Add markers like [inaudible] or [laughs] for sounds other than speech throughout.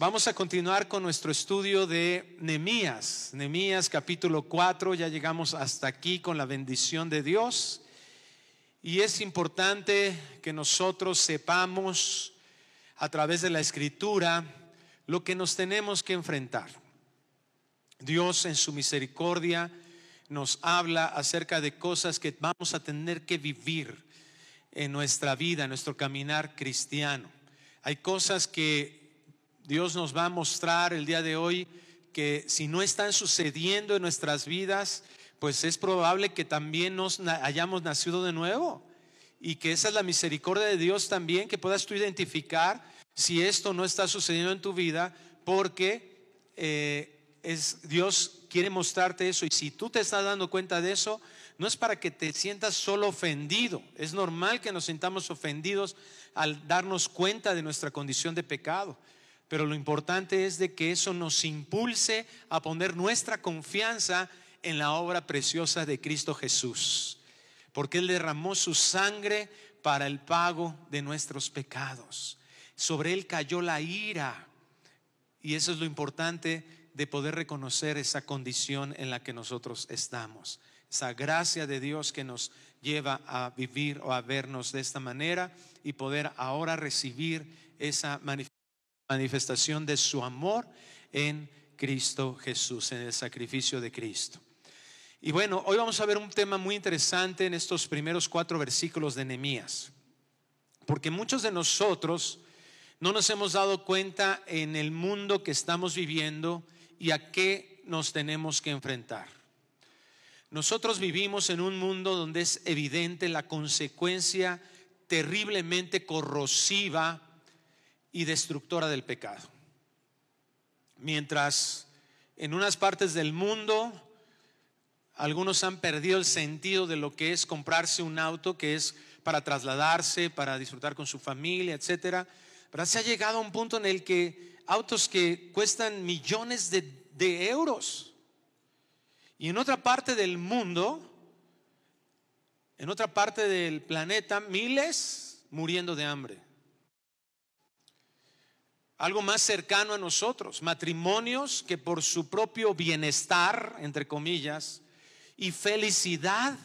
Vamos a continuar con nuestro estudio de Nemías. Nemías capítulo 4, ya llegamos hasta aquí con la bendición de Dios. Y es importante que nosotros sepamos a través de la escritura lo que nos tenemos que enfrentar. Dios en su misericordia nos habla acerca de cosas que vamos a tener que vivir en nuestra vida, en nuestro caminar cristiano. Hay cosas que Dios nos va a mostrar el día de hoy que si no están sucediendo en nuestras vidas, pues es probable que también nos hayamos nacido de nuevo. Y que esa es la misericordia de Dios también, que puedas tú identificar si esto no está sucediendo en tu vida, porque eh, es, Dios quiere mostrarte eso. Y si tú te estás dando cuenta de eso, no es para que te sientas solo ofendido. Es normal que nos sintamos ofendidos al darnos cuenta de nuestra condición de pecado. Pero lo importante es de que eso nos impulse a poner nuestra confianza en la obra preciosa de Cristo Jesús. Porque Él derramó su sangre para el pago de nuestros pecados. Sobre Él cayó la ira. Y eso es lo importante de poder reconocer esa condición en la que nosotros estamos. Esa gracia de Dios que nos lleva a vivir o a vernos de esta manera y poder ahora recibir esa manifestación manifestación de su amor en Cristo Jesús, en el sacrificio de Cristo. Y bueno, hoy vamos a ver un tema muy interesante en estos primeros cuatro versículos de Nehemías, porque muchos de nosotros no nos hemos dado cuenta en el mundo que estamos viviendo y a qué nos tenemos que enfrentar. Nosotros vivimos en un mundo donde es evidente la consecuencia terriblemente corrosiva y destructora del pecado. Mientras en unas partes del mundo algunos han perdido el sentido de lo que es comprarse un auto, que es para trasladarse, para disfrutar con su familia, etcétera. Pero se ha llegado a un punto en el que autos que cuestan millones de, de euros. Y en otra parte del mundo, en otra parte del planeta, miles muriendo de hambre algo más cercano a nosotros, matrimonios que por su propio bienestar, entre comillas, y felicidad,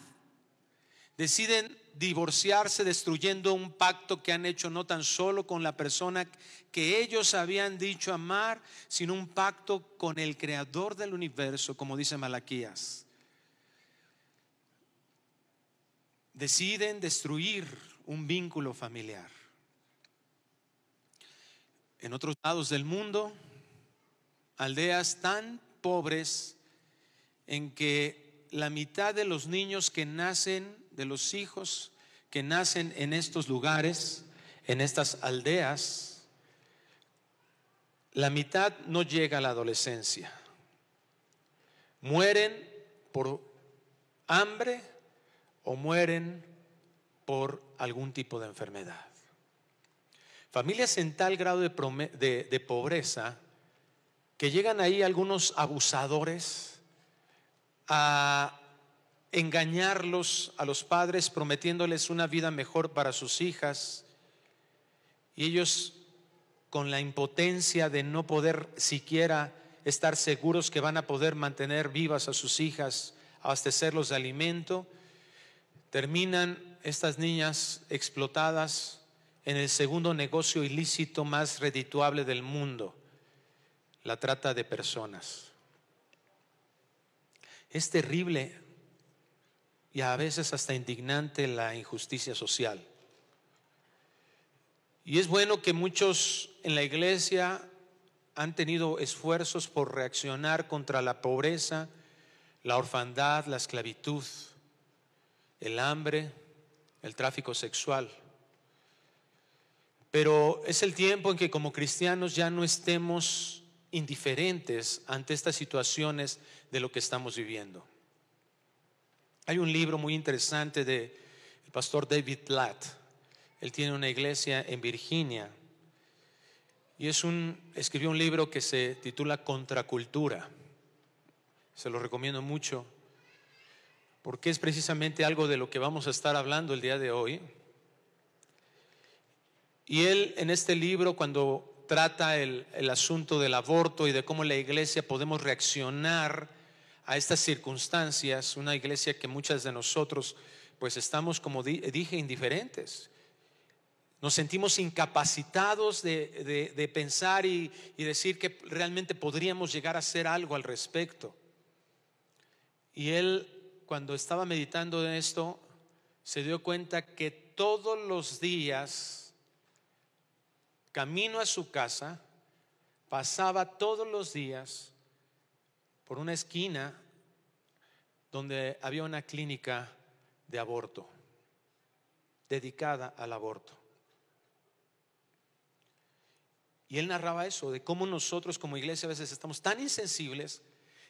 deciden divorciarse destruyendo un pacto que han hecho no tan solo con la persona que ellos habían dicho amar, sino un pacto con el creador del universo, como dice Malaquías. Deciden destruir un vínculo familiar. En otros lados del mundo, aldeas tan pobres en que la mitad de los niños que nacen, de los hijos que nacen en estos lugares, en estas aldeas, la mitad no llega a la adolescencia. Mueren por hambre o mueren por algún tipo de enfermedad. Familias en tal grado de, pobreza que llegan ahí algunos abusadores a engañarlos a los padres prometiéndoles una vida mejor para sus hijas y ellos con la impotencia de no poder siquiera estar seguros que van a poder mantener vivas a sus hijas, abastecerlos de alimento, terminan estas niñas explotadas en el segundo negocio ilícito más redituable del mundo, la trata de personas. Es terrible y a veces hasta indignante la injusticia social. Y es bueno que muchos en la iglesia han tenido esfuerzos por reaccionar contra la pobreza, la orfandad, la esclavitud, el hambre, el tráfico sexual. Pero es el tiempo en que como cristianos ya no estemos indiferentes ante estas situaciones de lo que estamos viviendo. Hay un libro muy interesante del pastor David Platt. Él tiene una iglesia en Virginia y es un, escribió un libro que se titula Contracultura. Se lo recomiendo mucho porque es precisamente algo de lo que vamos a estar hablando el día de hoy. Y él en este libro, cuando trata el, el asunto del aborto y de cómo la iglesia podemos reaccionar a estas circunstancias, una iglesia que muchas de nosotros pues estamos, como dije, indiferentes. Nos sentimos incapacitados de, pensar y, y, decir que realmente podríamos llegar a hacer algo al respecto. Y él, cuando estaba meditando en esto, se dio cuenta que todos los días, camino a su casa, pasaba todos los días por una esquina donde había una clínica de aborto, dedicada al aborto. Y él narraba eso, de cómo nosotros como iglesia a veces estamos tan insensibles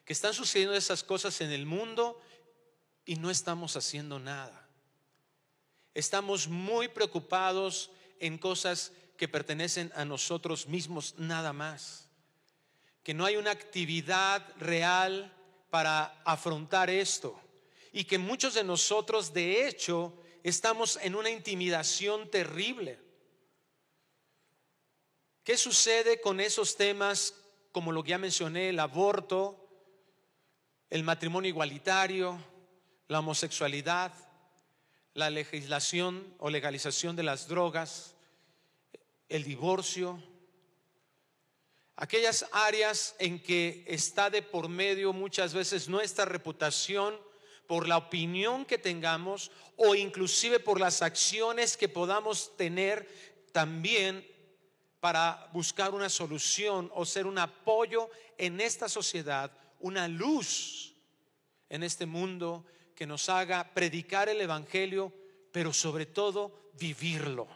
que están sucediendo esas cosas en el mundo y no estamos haciendo nada. Estamos muy preocupados en cosas que pertenecen a nosotros mismos nada más. Que no hay una actividad real para afrontar esto. Y que muchos de nosotros, de hecho, estamos en una intimidación terrible. ¿Qué sucede con esos temas como lo que ya mencioné, el aborto, el matrimonio igualitario, la homosexualidad, la legislación o legalización de las drogas, el divorcio, aquellas áreas en que está de por medio muchas veces nuestra reputación por la opinión que tengamos o inclusive por las acciones que podamos tener también para buscar una solución o ser un apoyo en esta sociedad una luz en este mundo que nos haga predicar el Evangelio, pero sobre todo vivirlo.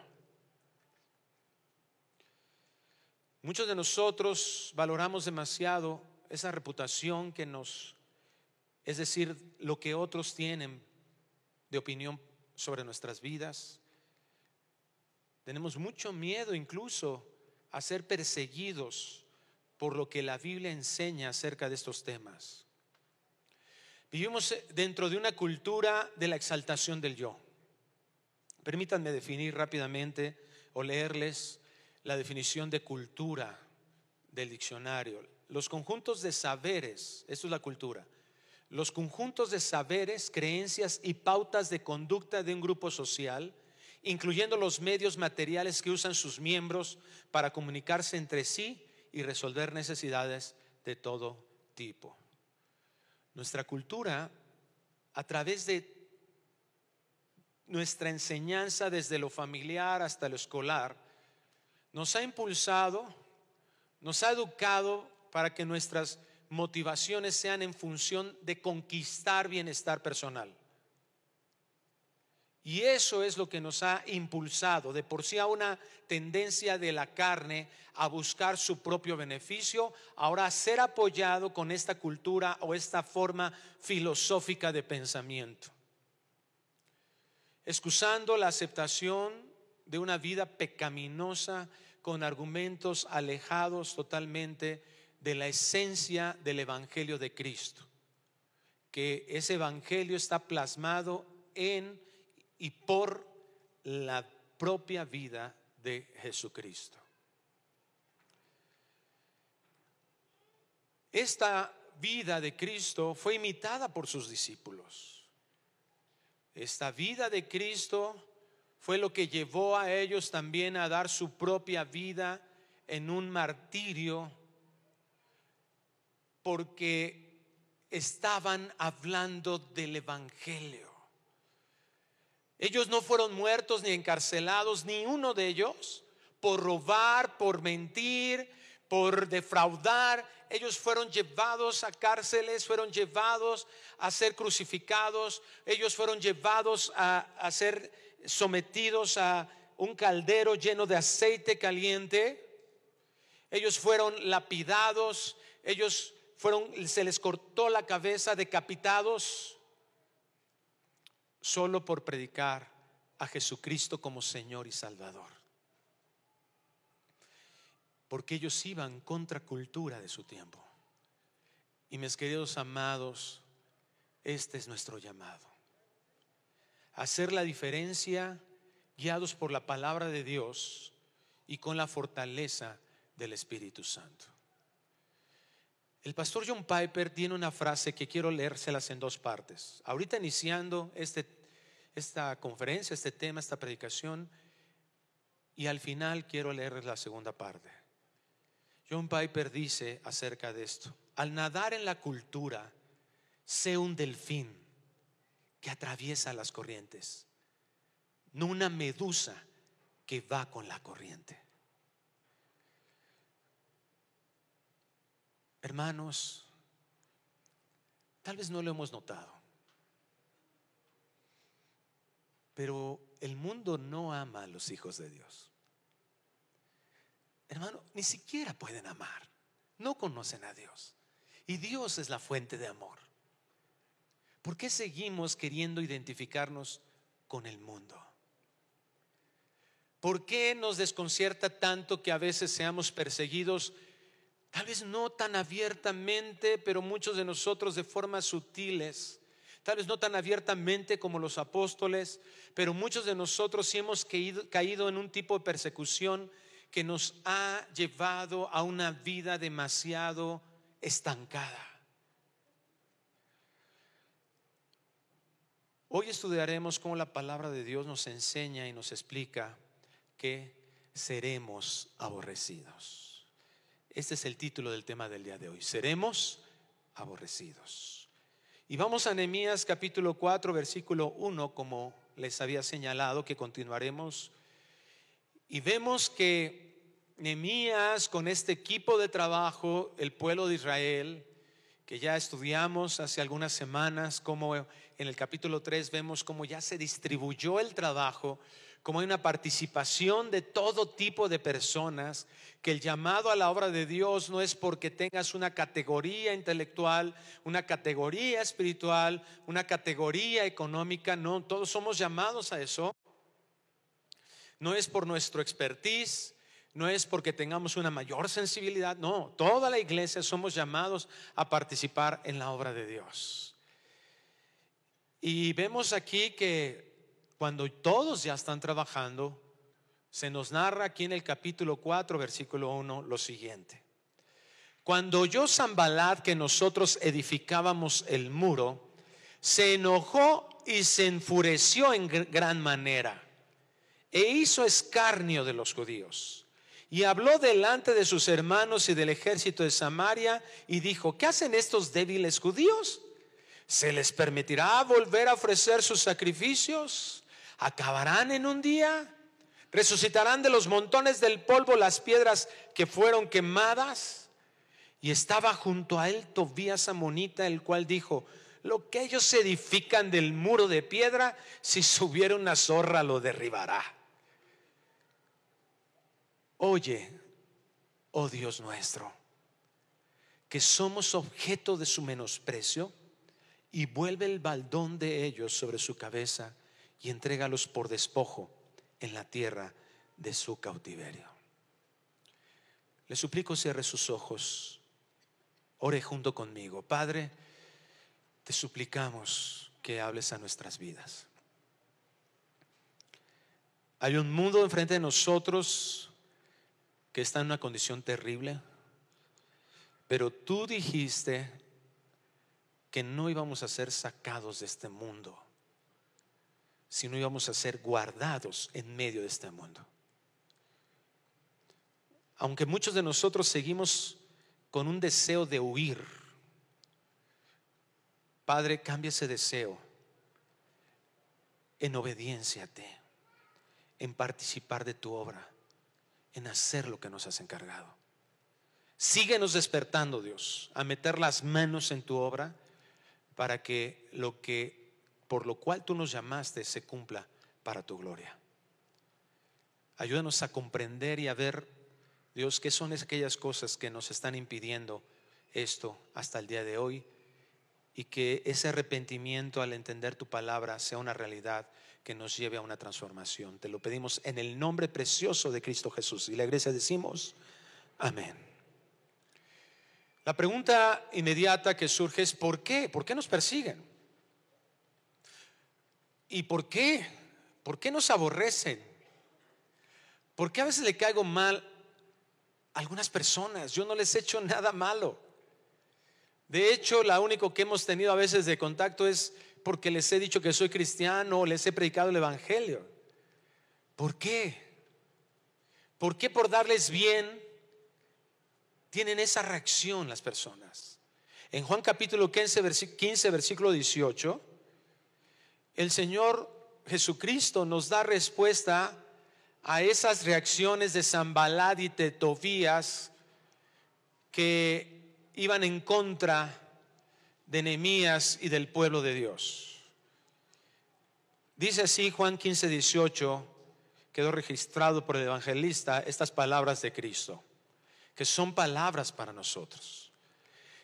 Muchos de nosotros valoramos demasiado esa reputación que nos, es decir, lo que otros tienen de opinión sobre nuestras vidas. Tenemos mucho miedo incluso a ser perseguidos por lo que la Biblia enseña acerca de estos temas. Vivimos dentro de una cultura de la exaltación del yo. Permítanme definir rápidamente o leerles la definición de cultura del diccionario. Los conjuntos de saberes, esto es la cultura, los conjuntos de saberes, creencias y pautas de conducta de un grupo social, incluyendo los medios materiales que usan sus miembros para comunicarse entre sí y resolver necesidades de todo tipo. Nuestra cultura, a través de nuestra enseñanza desde lo familiar hasta lo escolar, nos ha impulsado, nos ha educado para que nuestras motivaciones sean en función de conquistar bienestar personal. Y eso es lo que nos ha impulsado de por sí a una tendencia de la carne a buscar su propio beneficio, ahora a ser apoyado con esta cultura o esta forma filosófica de pensamiento. Excusando la aceptación de una vida pecaminosa con argumentos alejados totalmente de la esencia del Evangelio de Cristo, que ese Evangelio está plasmado en y por la propia vida de Jesucristo. Esta vida de Cristo fue imitada por sus discípulos. Esta vida de Cristo fue lo que llevó a ellos también a dar su propia vida en un martirio porque estaban hablando del Evangelio. Ellos no fueron muertos ni encarcelados, ni uno de ellos, por robar, por mentir, por defraudar. Ellos fueron llevados a cárceles, fueron llevados a ser crucificados, ellos fueron llevados a, ser sometidos a un caldero lleno de aceite caliente. Ellos fueron lapidados, ellos fueron, se les cortó la cabeza, decapitados solo por predicar a Jesucristo como Señor y Salvador. Porque ellos iban contra cultura de su tiempo. Y mis queridos amados, este es nuestro llamado. Hacer la diferencia guiados por la palabra de Dios y con la fortaleza del Espíritu Santo. El pastor John Piper tiene una frase que quiero leérselas en dos partes. Ahorita iniciando este, esta conferencia, este tema, esta predicación, y al final quiero leerles la segunda parte. John Piper dice acerca de esto, al nadar en la cultura, sé un delfín que atraviesa las corrientes, no una medusa que va con la corriente. Hermanos, tal vez no lo hemos notado, pero el mundo no ama a los hijos de Dios. Hermano, ni siquiera pueden amar, no conocen a Dios. Y Dios es la fuente de amor. ¿Por qué seguimos queriendo identificarnos con el mundo? ¿Por qué nos desconcierta tanto que a veces seamos perseguidos Tal vez no tan abiertamente, pero muchos de nosotros de formas sutiles. Tal vez no tan abiertamente como los apóstoles, pero muchos de nosotros sí hemos caído, en un tipo de persecución que nos ha llevado a una vida demasiado estancada. Hoy estudiaremos cómo la palabra de Dios nos enseña y nos explica que seremos aborrecidos. Este es el título del tema del día de hoy. Seremos aborrecidos. Y vamos a Nehemías capítulo 4, versículo 1, como les había señalado, que continuaremos. Y vemos que Nehemías, con este equipo de trabajo, el pueblo de Israel, que ya estudiamos hace algunas semanas, como en el capítulo 3 vemos cómo ya se distribuyó el trabajo como hay una participación de todo tipo de personas, que el llamado a la obra de Dios no es porque tengas una categoría intelectual, una categoría espiritual, una categoría económica, no, todos somos llamados a eso. No es por nuestro expertise, no es porque tengamos una mayor sensibilidad, no, toda la iglesia somos llamados a participar en la obra de Dios. Y vemos aquí que cuando todos ya están trabajando, se nos narra aquí en el capítulo 4, versículo 1, lo siguiente. Cuando oyó Zambalat que nosotros edificábamos el muro, se enojó y se enfureció en gran manera e hizo escarnio de los judíos. Y habló delante de sus hermanos y del ejército de Samaria y dijo, ¿qué hacen estos débiles judíos? ¿Se les permitirá volver a ofrecer sus sacrificios? acabarán en un día. Resucitarán de los montones del polvo las piedras que fueron quemadas. Y estaba junto a él Tobías Amonita, el cual dijo, lo que ellos edifican del muro de piedra, si subiera una zorra lo derribará. Oye, oh Dios nuestro, que somos objeto de su menosprecio y vuelve el baldón de ellos sobre su cabeza y entrégalos por despojo en la tierra de su cautiverio. Le suplico cierre sus ojos, ore junto conmigo. Padre, te suplicamos que hables a nuestras vidas. Hay un mundo enfrente de nosotros que está en una condición terrible, pero tú dijiste que no íbamos a ser sacados de este mundo si no íbamos a ser guardados en medio de este mundo. Aunque muchos de nosotros seguimos con un deseo de huir, Padre, cambia ese deseo en obediencia a ti, en participar de tu obra, en hacer lo que nos has encargado. Síguenos despertando, Dios, a meter las manos en tu obra para que lo que por lo cual tú nos llamaste se cumpla para tu gloria. Ayúdanos a comprender y a ver, Dios, qué son aquellas cosas que nos están impidiendo esto hasta el día de hoy y que ese arrepentimiento al entender tu palabra sea una realidad que nos lleve a una transformación. Te lo pedimos en el nombre precioso de Cristo Jesús. Y la iglesia decimos, amén. La pregunta inmediata que surge es, ¿por qué? ¿Por qué nos persiguen? ¿Y por qué? ¿Por qué nos aborrecen? ¿Por qué a veces le caigo mal algunas personas, yo no les he hecho nada malo. De hecho, la único que hemos tenido a veces de contacto es porque les he dicho que soy cristiano les he predicado el Evangelio. ¿Por qué? ¿Por qué por darles bien tienen esa reacción las personas? En Juan capítulo 15, 15 versículo 18, el Señor Jesucristo nos da respuesta a esas reacciones de Zambalad y de Tobías que iban en contra de Nehemías y del pueblo de Dios. Dice así Juan 15, 18, quedó registrado por el evangelista estas palabras de Cristo, que son palabras para nosotros.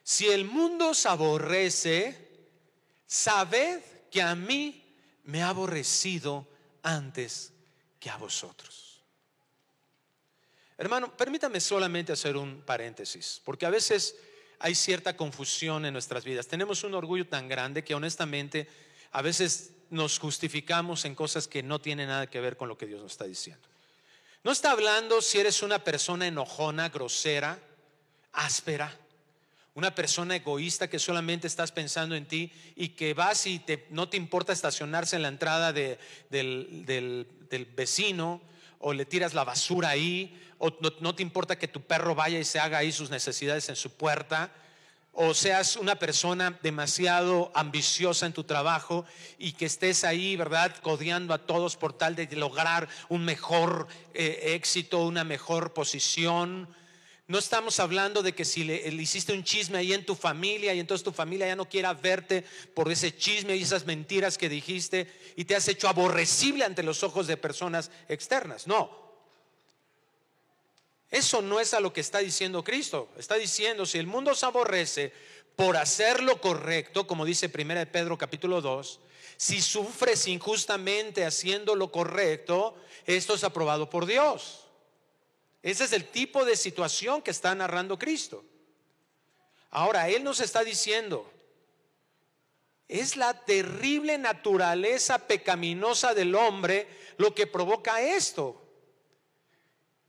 Si el mundo os aborrece, sabed que a mí me ha aborrecido antes que a vosotros. Hermano, permítame solamente hacer un paréntesis, porque a veces hay cierta confusión en nuestras vidas. Tenemos un orgullo tan grande que honestamente a veces nos justificamos en cosas que no tienen nada que ver con lo que Dios nos está diciendo. No está hablando si eres una persona enojona, grosera, áspera, una persona egoísta que solamente estás pensando en ti y que vas y no te importa estacionarse en la entrada del, vecino o le tiras la basura ahí o no, te importa que tu perro vaya y se haga ahí sus necesidades en su puerta o seas una persona demasiado ambiciosa en tu trabajo y que estés ahí, ¿verdad?, codeando a todos por tal de lograr un mejor eh, éxito, una mejor posición. No estamos hablando de que si le, hiciste un chisme ahí en tu familia y entonces tu familia ya no quiera verte por ese chisme y esas mentiras que dijiste y te has hecho aborrecible ante los ojos de personas externas. No, eso no es a lo que está diciendo Cristo. Está diciendo, si el mundo se aborrece por hacer lo correcto, como dice 1 Pedro capítulo 2, si sufres injustamente haciendo lo correcto, esto es aprobado por Dios. Ese es el tipo de situación que está narrando Cristo. Ahora, Él nos está diciendo, es la terrible naturaleza pecaminosa del hombre lo que provoca esto.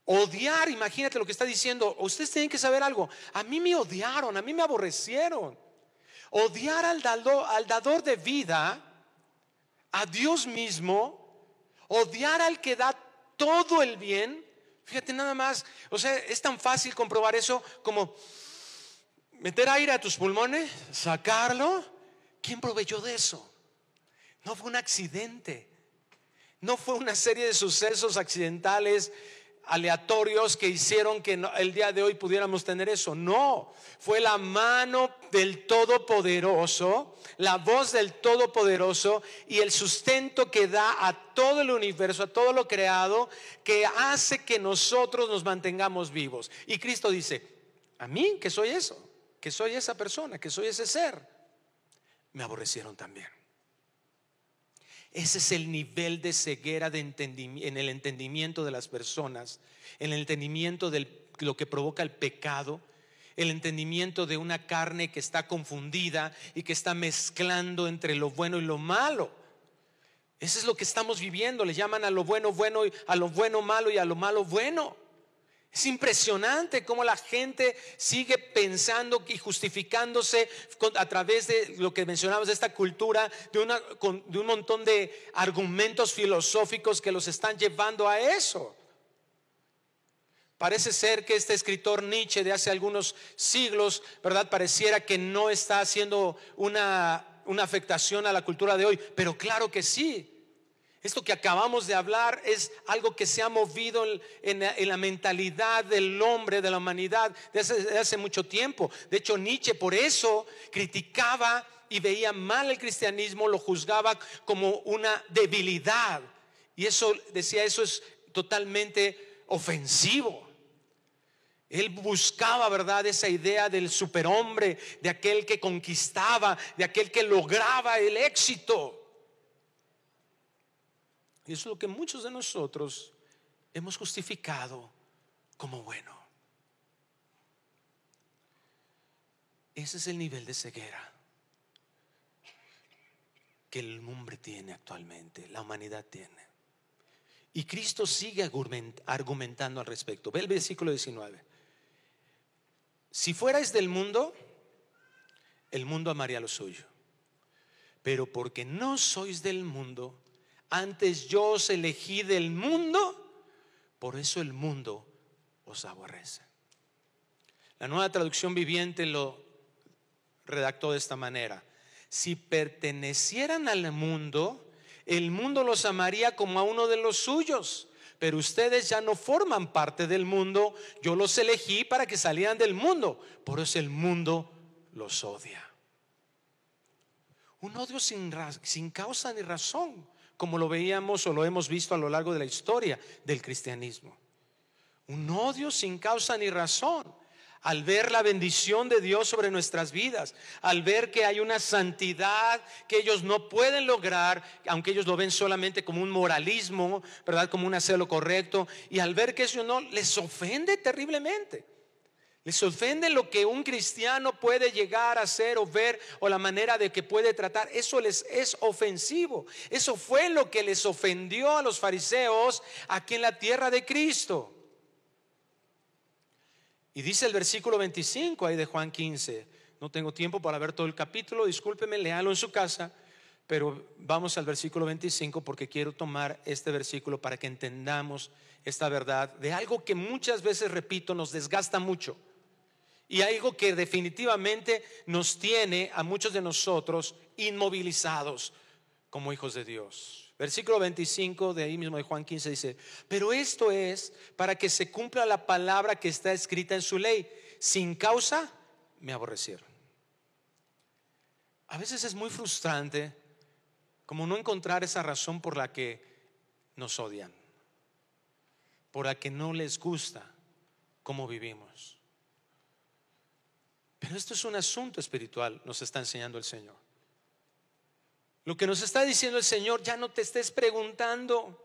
Odiar, imagínate lo que está diciendo. Ustedes tienen que saber algo. A mí me odiaron, a mí me aborrecieron. Odiar al dador, al dador de vida, a Dios mismo, odiar al que da todo el bien. Fíjate nada más, o sea, es tan fácil comprobar eso como meter aire a tus pulmones, sacarlo. ¿Quién proveyó de eso? No fue un accidente. No fue una serie de sucesos accidentales aleatorios que hicieron que el día de hoy pudiéramos tener eso. No, fue la mano del Todopoderoso, la voz del Todopoderoso y el sustento que da a todo el universo, a todo lo creado, que hace que nosotros nos mantengamos vivos. Y Cristo dice, a mí, que soy eso, que soy esa persona, que soy ese ser, me aborrecieron también. Ese es el nivel de ceguera de en el entendimiento de las personas, en el entendimiento de lo que provoca el pecado, el entendimiento de una carne que está confundida y que está mezclando entre lo bueno y lo malo. Eso es lo que estamos viviendo. Le llaman a lo bueno bueno, a lo bueno malo y a lo malo bueno. Es impresionante cómo la gente sigue pensando y justificándose a través de lo que mencionamos de esta cultura, de, una, un montón de argumentos filosóficos que los están llevando a eso. Parece ser que este escritor Nietzsche de hace algunos siglos, ¿verdad? Pareciera que no está haciendo una afectación a la cultura de hoy, pero claro que sí. Esto que acabamos de hablar es algo que se ha movido en, la mentalidad del hombre, de la humanidad, desde hace, mucho tiempo. De hecho, Nietzsche por eso criticaba y veía mal el cristianismo, lo juzgaba como una debilidad. Y eso, decía, eso es totalmente ofensivo. Él buscaba, ¿verdad? Esa idea del superhombre, de aquel que conquistaba, de aquel que lograba el éxito. Y es lo que muchos de nosotros hemos justificado como bueno. Ese es el nivel de ceguera que el hombre tiene actualmente, la humanidad tiene. Y Cristo sigue argumentando al respecto. Ve el versículo 19. si fuerais del mundo, el mundo amaría lo suyo. Pero porque no sois del mundo, antes yo os elegí del mundo, por eso el mundo os aborrece. La nueva traducción viviente lo redactó de esta manera. Si pertenecieran al mundo, el mundo los amaría como a uno de los suyos. Pero ustedes ya no forman parte del mundo. Yo los elegí para que salieran del mundo. Por eso el mundo los odia. Un odio sin, sin causa ni razón, como lo veíamos o lo hemos visto a lo largo de la historia del cristianismo. Un odio sin causa ni razón al ver la bendición de Dios sobre nuestras vidas, al ver que hay una santidad que ellos no pueden lograr, aunque ellos lo ven solamente como un moralismo, ¿verdad? Como un hacer lo correcto, y al ver que eso no les ofende terriblemente. Les ofende lo que un cristiano puede llegar a hacer o ver o la manera de que puede tratar. Eso les es ofensivo. Eso fue lo que les ofendió a los fariseos aquí en la tierra de Cristo. Y dice el versículo 25 ahí de Juan 15. No tengo tiempo para ver todo el capítulo, discúlpeme, léalo en su casa, pero vamos al versículo 25 porque quiero tomar este versículo para que entendamos esta verdad de algo que muchas veces, repito, nos desgasta mucho. Y algo que definitivamente nos tiene a muchos de nosotros inmovilizados como hijos de Dios. Versículo 25 de ahí mismo de Juan 15 dice, pero esto es para que se cumpla la palabra que está escrita en su ley. Sin causa me aborrecieron. A veces es muy frustrante como no encontrar esa razón por la que nos odian, por la que no les gusta cómo vivimos. Pero esto es un asunto espiritual, nos está enseñando el Señor. Lo que nos está diciendo el Señor, ya no te estés preguntando.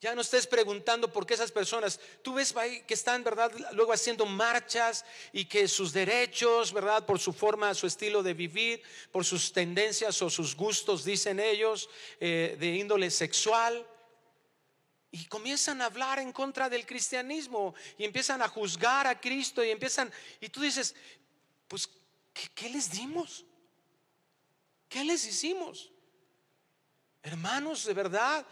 Ya no estés preguntando por qué esas personas, tú ves que están, ¿verdad? Luego haciendo marchas y que sus derechos, ¿verdad? Por su forma, su estilo de vivir, por sus tendencias o sus gustos, dicen ellos, eh, de índole sexual. Y comienzan a hablar en contra del cristianismo y empiezan a juzgar a Cristo y empiezan, y tú dices, pues, qué les dimos? ¿Qué les hicimos? Hermanos, de verdad,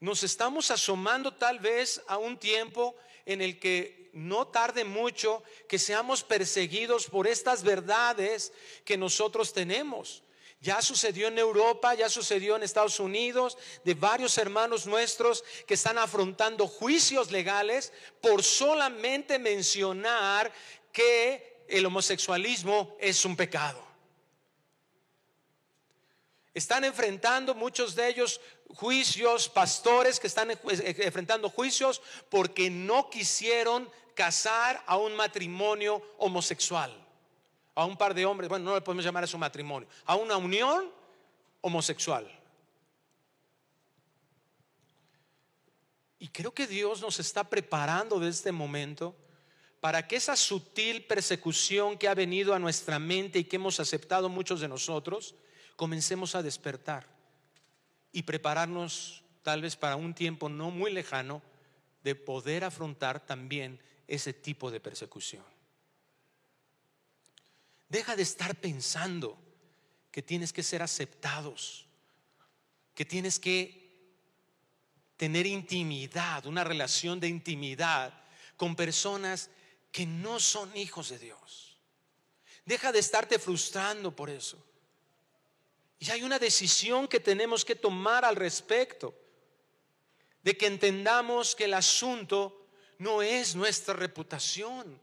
nos estamos asomando tal vez a un tiempo en el que no tarde mucho que seamos perseguidos por estas verdades que nosotros tenemos. Ya sucedió en Europa, ya sucedió en Estados Unidos, de varios hermanos nuestros que están afrontando juicios legales por solamente mencionar que el homosexualismo es un pecado. Están enfrentando muchos de ellos juicios, pastores que están enfrentando juicios porque no quisieron casar a un matrimonio homosexual, a un par de hombres, bueno, no le podemos llamar a su matrimonio, a una unión homosexual. Y creo que Dios nos está preparando desde este momento para que esa sutil persecución que ha venido a nuestra mente y que hemos aceptado muchos de nosotros, comencemos a despertar y prepararnos tal vez para un tiempo no muy lejano de poder afrontar también ese tipo de persecución. Deja de estar pensando que tienes que ser aceptados, que tienes que tener intimidad, una relación de intimidad con personas que no son hijos de Dios. Deja de estarte frustrando por eso. Y hay una decisión que tenemos que tomar al respecto, de que entendamos que el asunto no es nuestra reputación.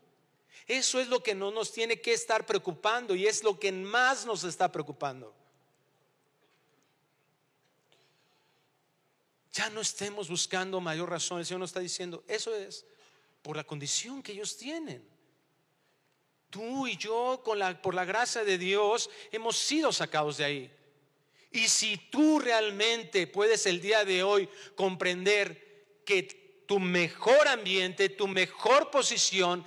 Eso es lo que no nos tiene que estar preocupando y es lo que más nos está preocupando. Ya no estemos buscando mayor razón. El Señor nos está diciendo, eso es por la condición que ellos tienen. Tú y yo, por la gracia de Dios, hemos sido sacados de ahí. Y si tú realmente puedes el día de hoy comprender que tu mejor ambiente, tu mejor posición,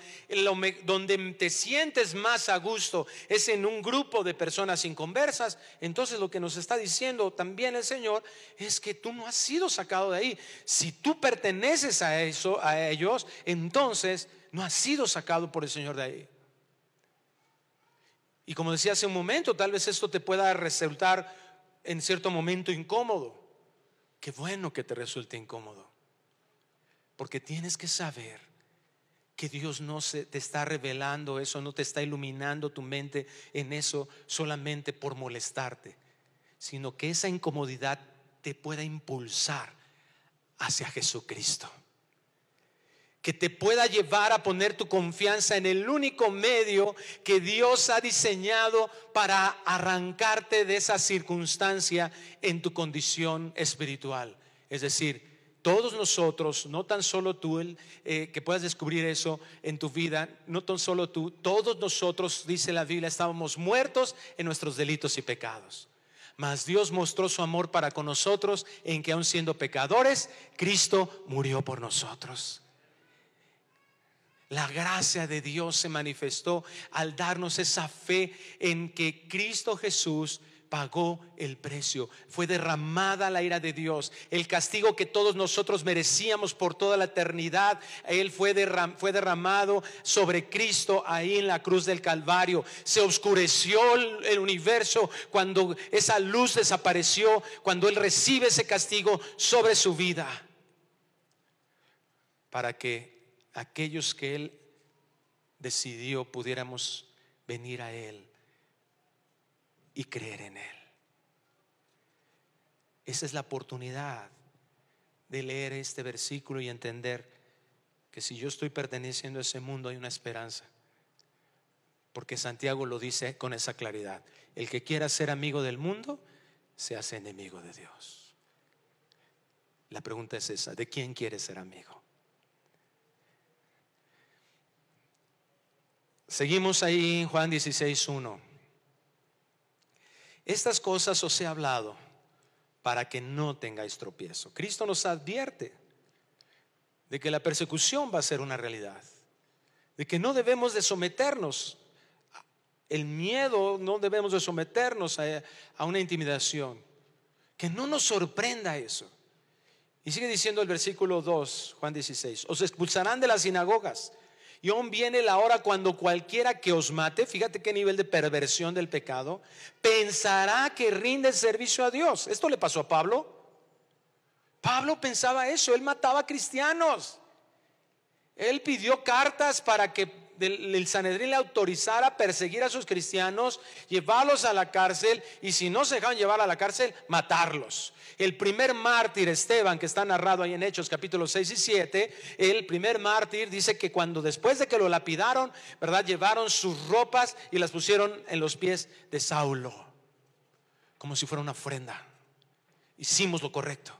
donde te sientes más a gusto es en un grupo de personas inconversas, entonces lo que nos está diciendo también el Señor es que tú no has sido sacado de ahí. Si tú perteneces a eso, a ellos, entonces no has sido sacado por el Señor de ahí. Y como decía hace un momento, tal vez esto te pueda resultar en cierto momento incómodo. Qué bueno que te resulte incómodo. Porque tienes que saber que Dios no se, te está revelando eso, no te está iluminando tu mente en eso solamente por molestarte, sino que esa incomodidad te pueda impulsar hacia Jesucristo que te pueda llevar a poner tu confianza en el único medio que Dios ha diseñado para arrancarte de esa circunstancia en tu condición espiritual. Es decir, todos nosotros, no tan solo tú, eh, que puedas descubrir eso en tu vida, no tan solo tú, todos nosotros, dice la Biblia, estábamos muertos en nuestros delitos y pecados. Mas Dios mostró su amor para con nosotros en que aun siendo pecadores, Cristo murió por nosotros. La gracia de Dios se manifestó al darnos esa fe en que Cristo Jesús pagó el precio. Fue derramada la ira de Dios. El castigo que todos nosotros merecíamos por toda la eternidad, Él fue, derramado sobre Cristo ahí en la cruz del Calvario. Se oscureció el universo cuando esa luz desapareció, cuando Él recibe ese castigo sobre su vida. Para que aquellos que Él decidió pudiéramos venir a Él y creer en Él. Esa es la oportunidad de leer este versículo y entender que si yo estoy perteneciendo a ese mundo hay una esperanza. Porque Santiago lo dice con esa claridad. El que quiera ser amigo del mundo, se hace enemigo de Dios. La pregunta es esa, ¿de quién quiere ser amigo? Seguimos ahí en Juan 16.1. Estas cosas os he hablado para que no tengáis tropiezo. Cristo nos advierte de que la persecución va a ser una realidad, de que no debemos de someternos, el miedo no debemos de someternos a, a una intimidación, que no nos sorprenda eso. Y sigue diciendo el versículo 2, Juan 16, os expulsarán de las sinagogas y aún viene la hora cuando cualquiera que os mate, fíjate qué nivel de perversión del pecado, pensará que rinde servicio a Dios. Esto le pasó a Pablo. Pablo pensaba eso, él mataba cristianos. Él pidió cartas para que el Sanedrín le autorizara a perseguir a sus cristianos, llevarlos a la cárcel y si no se dejaban llevar a la cárcel, matarlos. El primer mártir, Esteban, que está narrado ahí en Hechos capítulos 6 y 7, el primer mártir dice que cuando después de que lo lapidaron, ¿verdad? Llevaron sus ropas y las pusieron en los pies de Saulo, como si fuera una ofrenda. Hicimos lo correcto.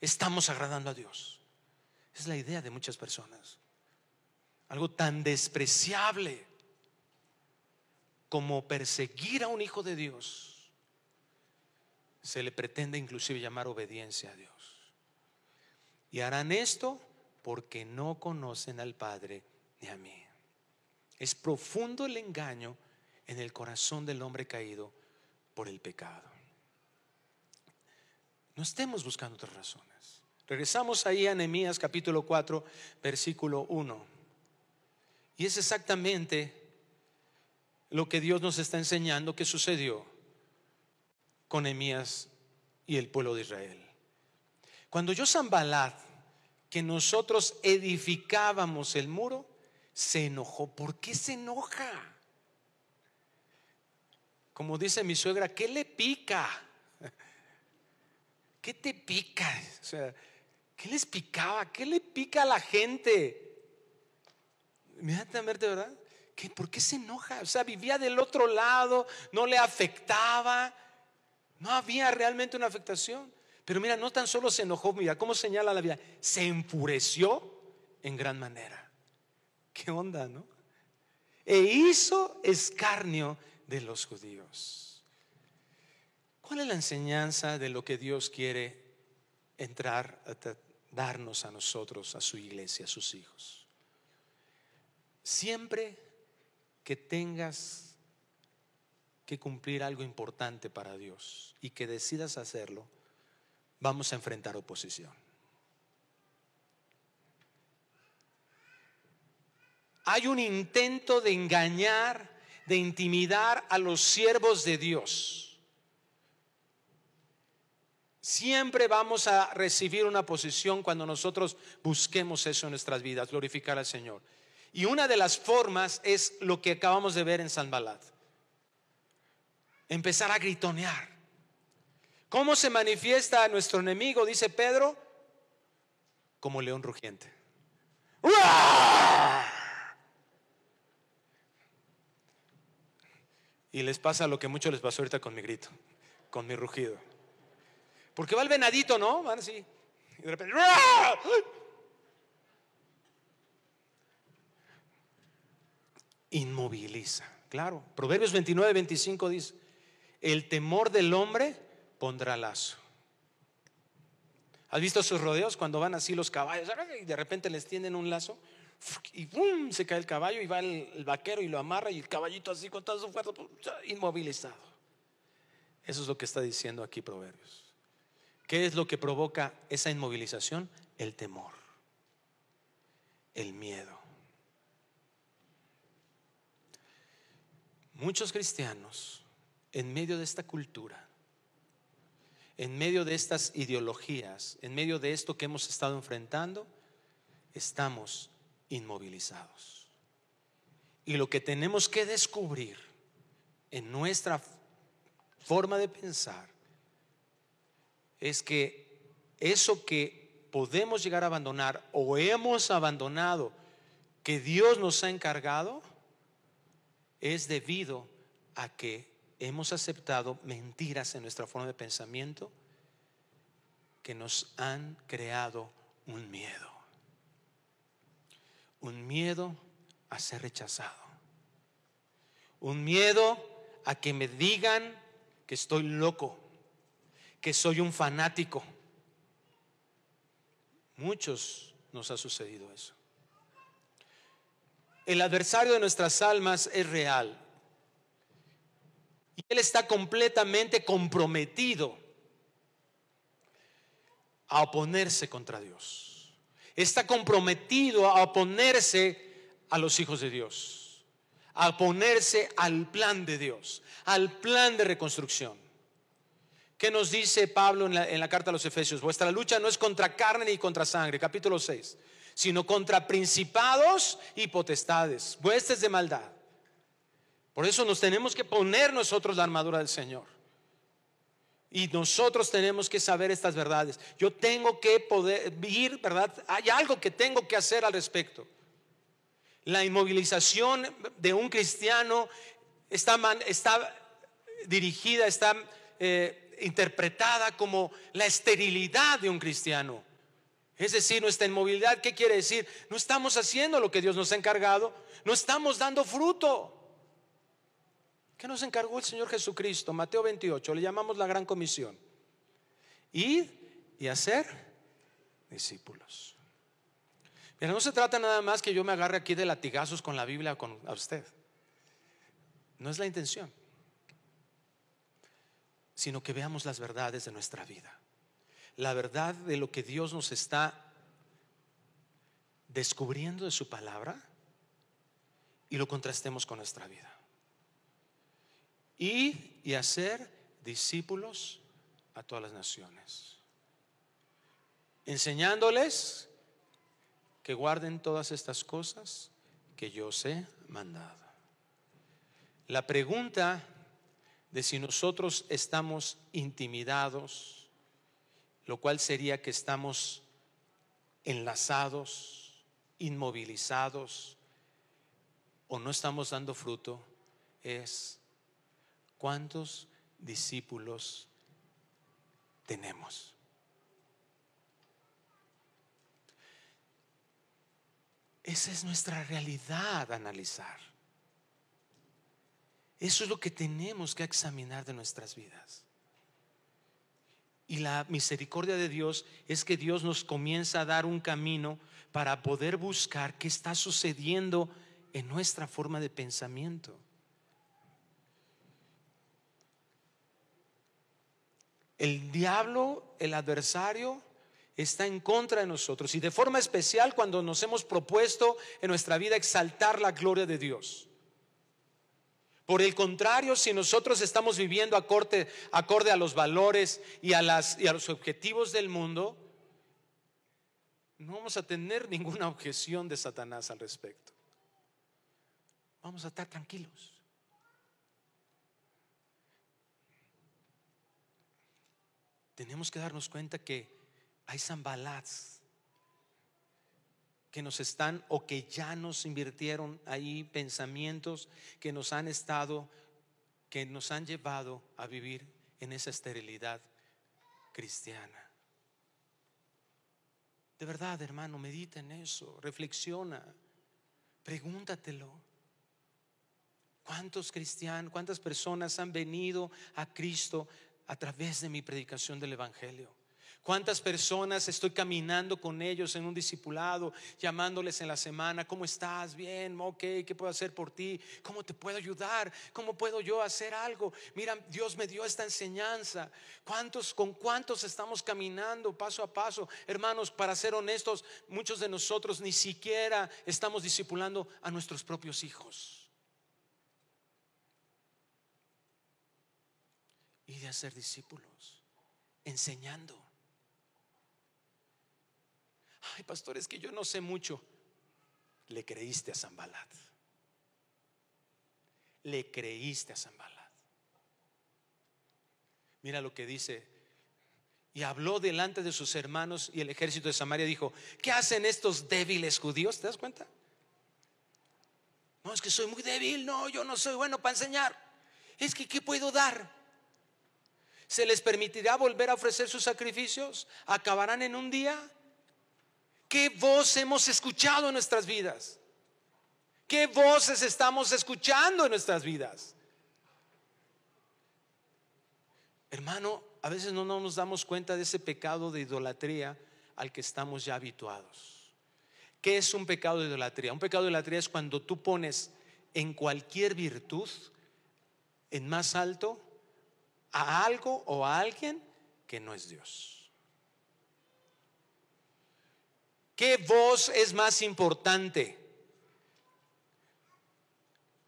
Estamos agradando a Dios. Es la idea de muchas personas. Algo tan despreciable como perseguir a un hijo de Dios se le pretende inclusive llamar obediencia a Dios. Y harán esto porque no conocen al Padre ni a mí. Es profundo el engaño en el corazón del hombre caído por el pecado. No estemos buscando otras razones. Regresamos ahí a Nehemías capítulo 4, versículo 1. Y es exactamente lo que Dios nos está enseñando que sucedió con Emías y el pueblo de Israel. Cuando yo Zambalat, que nosotros edificábamos el muro, se enojó. ¿Por qué se enoja? Como dice mi suegra, ¿qué le pica? [laughs] ¿Qué te pica? O sea, ¿qué les picaba? ¿Qué le pica a la gente? Inmediatamente, ¿verdad? ¿Qué, ¿Por qué se enoja? O sea, vivía del otro lado, no le afectaba. No había realmente una afectación. Pero mira, no tan solo se enojó, mira cómo señala la vida, se enfureció en gran manera. ¿Qué onda, no? E hizo escarnio de los judíos. ¿Cuál es la enseñanza de lo que Dios quiere entrar a darnos a nosotros, a su iglesia, a sus hijos? Siempre que tengas que cumplir algo importante para Dios y que decidas hacerlo, vamos a enfrentar oposición. hay un intento de engañar, de intimidar a los siervos de Dios. Siempre vamos a recibir una posición cuando nosotros busquemos eso en nuestras vidas, glorificar al Señor. Y una de las formas es lo que acabamos de ver en San Balad. Empezar a gritonear. ¿Cómo se manifiesta nuestro enemigo? Dice Pedro, como león rugiente. Y les pasa lo que mucho les pasó ahorita con mi grito, con mi rugido. Porque va el venadito, ¿no? Van así. Y de repente. Inmoviliza. Claro. Proverbios 29, 25 dice: El temor del hombre pondrá lazo. ¿Has visto sus rodeos cuando van así los caballos y de repente les tienden un lazo? Y se cae el caballo y va el, vaquero y lo amarra y el caballito así con toda su fuerza, inmovilizado. Eso es lo que está diciendo aquí Proverbios. ¿Qué es lo que provoca esa inmovilización? El temor, el miedo. Muchos cristianos, en medio de esta cultura, en medio de estas ideologías, en medio de esto que hemos estado enfrentando, estamos inmovilizados. Y lo que tenemos que descubrir en nuestra forma de pensar es que eso que podemos llegar a abandonar o hemos abandonado, que Dios nos ha encargado, es debido a que hemos aceptado mentiras en nuestra forma de pensamiento que nos han creado un miedo. Un miedo a ser rechazado. Un miedo a que me digan que estoy loco, que soy un fanático. Muchos nos ha sucedido eso. El adversario de nuestras almas es real. Y Él está completamente comprometido a oponerse contra Dios. Está comprometido a oponerse a los hijos de Dios. A oponerse al plan de Dios, al plan de reconstrucción. ¿Qué nos dice Pablo en la, carta a los Efesios? Vuestra lucha no es contra carne ni contra sangre, capítulo 6, sino contra principados y potestades, huestes de maldad por eso nos tenemos que poner nosotros la armadura del Señor. Y nosotros tenemos que saber estas verdades. Yo tengo que poder ir, ¿verdad? Hay algo que tengo que hacer al respecto. La inmovilización de un cristiano está, está dirigida, está eh, interpretada como la esterilidad de un cristiano. Es decir, nuestra inmovilidad, ¿qué quiere decir? No estamos haciendo lo que Dios nos ha encargado, no estamos dando fruto. ¿Qué nos encargó el Señor Jesucristo? Mateo 28, le llamamos la gran comisión. Ir y hacer discípulos. Pero no se trata nada más que yo me agarre aquí de latigazos con la Biblia con a usted. No es la intención. Sino que veamos las verdades de nuestra vida. La verdad de lo que Dios nos está descubriendo de su palabra y lo contrastemos con nuestra vida y hacer discípulos a todas las naciones, enseñándoles que guarden todas estas cosas que yo os he mandado. La pregunta de si nosotros estamos intimidados, lo cual sería que estamos enlazados, inmovilizados o no estamos dando fruto, es ¿Cuántos discípulos tenemos? Esa es nuestra realidad analizar. Eso es lo que tenemos que examinar de nuestras vidas. Y la misericordia de Dios es que Dios nos comienza a dar un camino para poder buscar qué está sucediendo en nuestra forma de pensamiento. El diablo, el adversario, está en contra de nosotros y de forma especial cuando nos hemos propuesto en nuestra vida exaltar la gloria de Dios. Por el contrario, si nosotros estamos viviendo acorde, a los valores y a, y a los objetivos del mundo, no vamos a tener ninguna objeción de Satanás al respecto. Vamos a estar tranquilos. Tenemos que darnos cuenta que hay zambalats que nos están o que ya nos invirtieron ahí pensamientos que nos han estado, que nos han llevado a vivir en esa esterilidad cristiana. De verdad, hermano, medita en eso, reflexiona, pregúntatelo. ¿Cuántos cristianos, cuántas personas han venido a Cristo a través de mi predicación del Evangelio? ¿Cuántas personas estoy caminando con ellos en un discipulado, llamándoles en la semana, ¿cómo estás? Bien, ok, ¿qué puedo hacer por ti? ¿Cómo te puedo ayudar? ¿Cómo puedo yo hacer algo? Mira, Dios me dio esta enseñanza. ¿Cuántos, con cuántos estamos caminando paso a paso? Hermanos, para ser honestos, muchos de nosotros ni siquiera estamos discipulando a nuestros propios hijos. Y de hacer discípulos, enseñando ay pastor, es que yo no sé mucho. Le creíste a Zambalat. Le creíste a Zambalat. Mira lo que dice. Y habló delante de sus hermanos y el ejército de Samaria dijo, ¿qué hacen estos débiles judíos? ¿Te das cuenta? No, es que soy muy débil, no, yo no soy bueno para enseñar. Es que, ¿qué puedo dar? ¿Se les permitirá volver a ofrecer sus sacrificios? ¿Acabarán en un día? ¿Qué voz hemos escuchado en nuestras vidas? ¿Qué voces estamos escuchando en nuestras vidas? Hermano, a veces no nos damos cuenta de ese pecado de idolatría al que estamos ya habituados. ¿Qué es un pecado de idolatría? Un pecado de idolatría es cuando tú pones en cualquier virtud, en más alto, a algo o a alguien que no es Dios. ¿Qué voz es más importante?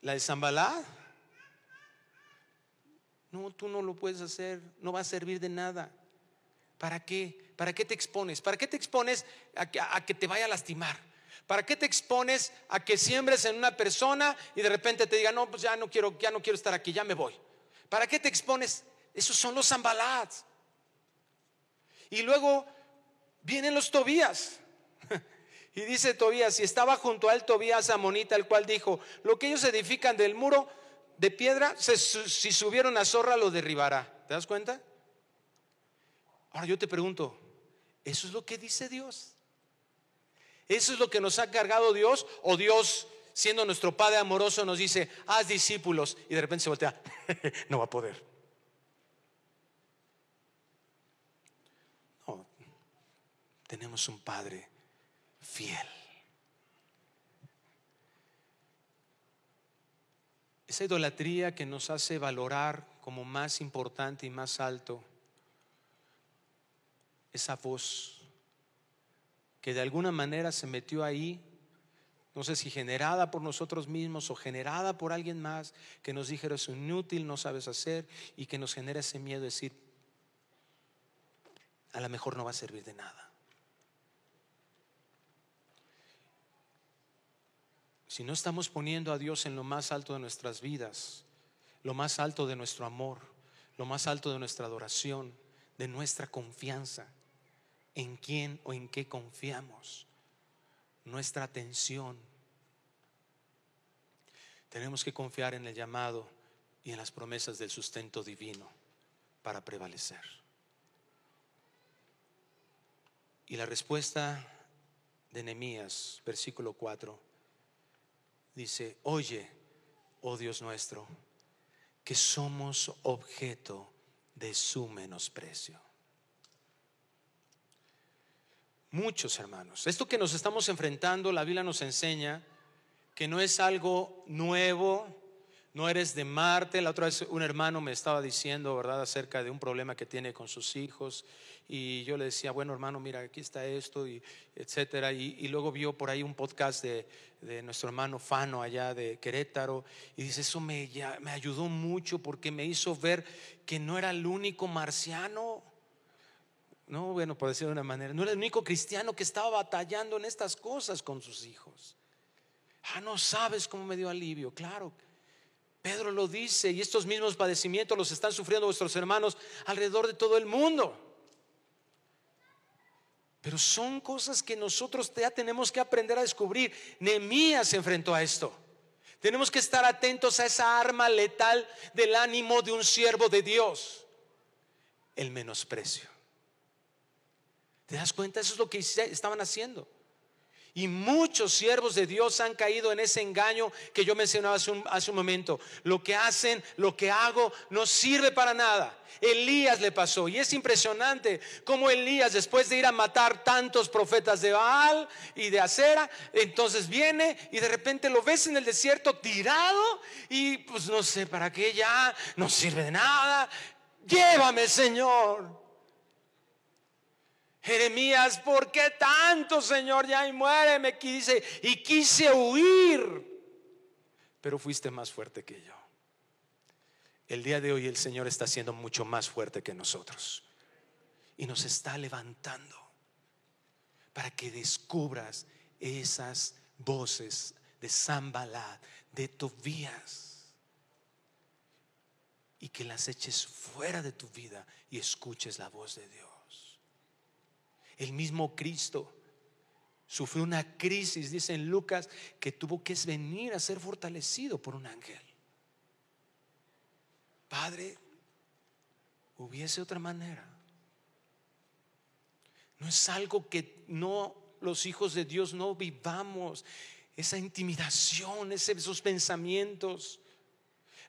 ¿La de Zambalá? No, tú no lo puedes hacer, no va a servir de nada. ¿Para qué? ¿Para qué te expones? ¿Para qué te expones a que, te vaya a lastimar? ¿Para qué te expones a que siembres en una persona y de repente te diga, no, pues ya no quiero, ya no quiero estar aquí, ya me voy? ¿Para qué te expones? Esos son los zambalats. Y luego vienen los tobías. Y dice Tobías, y estaba junto a él Tobías Amonita, el cual dijo, lo que ellos edifican del muro de piedra, si subieron a zorra lo derribará. ¿Te das cuenta? Ahora yo te pregunto, ¿eso es lo que dice Dios? ¿Eso es lo que nos ha cargado Dios? ¿O Dios, siendo nuestro Padre amoroso, nos dice, haz discípulos? Y de repente se voltea, [laughs] no va a poder. No, tenemos un Padre fiel. Esa idolatría que nos hace valorar como más importante y más alto esa voz que de alguna manera se metió ahí, no sé si generada por nosotros mismos o generada por alguien más, que nos dijera es inútil, no sabes hacer y que nos genera ese miedo de decir, a lo mejor no va a servir de nada. Si no estamos poniendo a Dios en lo más alto de nuestras vidas, lo más alto de nuestro amor, lo más alto de nuestra adoración, de nuestra confianza, en quién o en qué confiamos, nuestra atención. Tenemos que confiar en el llamado y en las promesas del sustento divino para prevalecer. Y la respuesta de Nehemías, versículo 4 dice, oye, oh Dios nuestro, que somos objeto de su menosprecio. Muchos hermanos, esto que nos estamos enfrentando, la Biblia nos enseña que no es algo nuevo, no eres de Marte. La otra vez un hermano me estaba diciendo, ¿verdad?, acerca de un problema que tiene con sus hijos. Y yo le decía, bueno, hermano, mira, aquí está esto, y etcétera. Y, luego vio por ahí un podcast de, nuestro hermano Fano allá de Querétaro. Y dice, eso me, me ayudó mucho porque me hizo ver que no era el único marciano. No, bueno, por decirlo de una manera, no era el único cristiano que estaba batallando en estas cosas con sus hijos. Ah, no sabes cómo me dio alivio, claro. Pedro lo dice y estos mismos padecimientos los están sufriendo vuestros hermanos alrededor de todo el mundo. Pero son cosas que nosotros ya tenemos que aprender a descubrir. Nehemías se enfrentó a esto. Tenemos que estar atentos a esa arma letal del ánimo de un siervo de Dios, el menosprecio. ¿Te das cuenta? Eso es lo que estaban haciendo. Y muchos siervos de Dios han caído en ese engaño que yo mencionaba hace un, momento. Lo que hacen, lo que hago, no sirve para nada. Elías le pasó. Y es impresionante cómo Elías, después de ir a matar tantos profetas de Baal y de Acera, entonces viene y de repente lo ves en el desierto tirado y pues no sé para qué ya, no sirve de nada. Llévame, Señor. Jeremías, ¿por qué tanto, Señor? Ya y muere, me quise y quise huir. Pero fuiste más fuerte que yo. El día de hoy el Señor está siendo mucho más fuerte que nosotros. Y nos está levantando para que descubras esas voces de Zambalá, de Tobías, y que las eches fuera de tu vida y escuches la voz de Dios. El mismo Cristo sufrió una crisis, dice en Lucas, que tuvo que venir a ser fortalecido por un ángel. Padre, hubiese otra manera. No es algo que no los hijos de Dios no vivamos esa intimidación, esos pensamientos.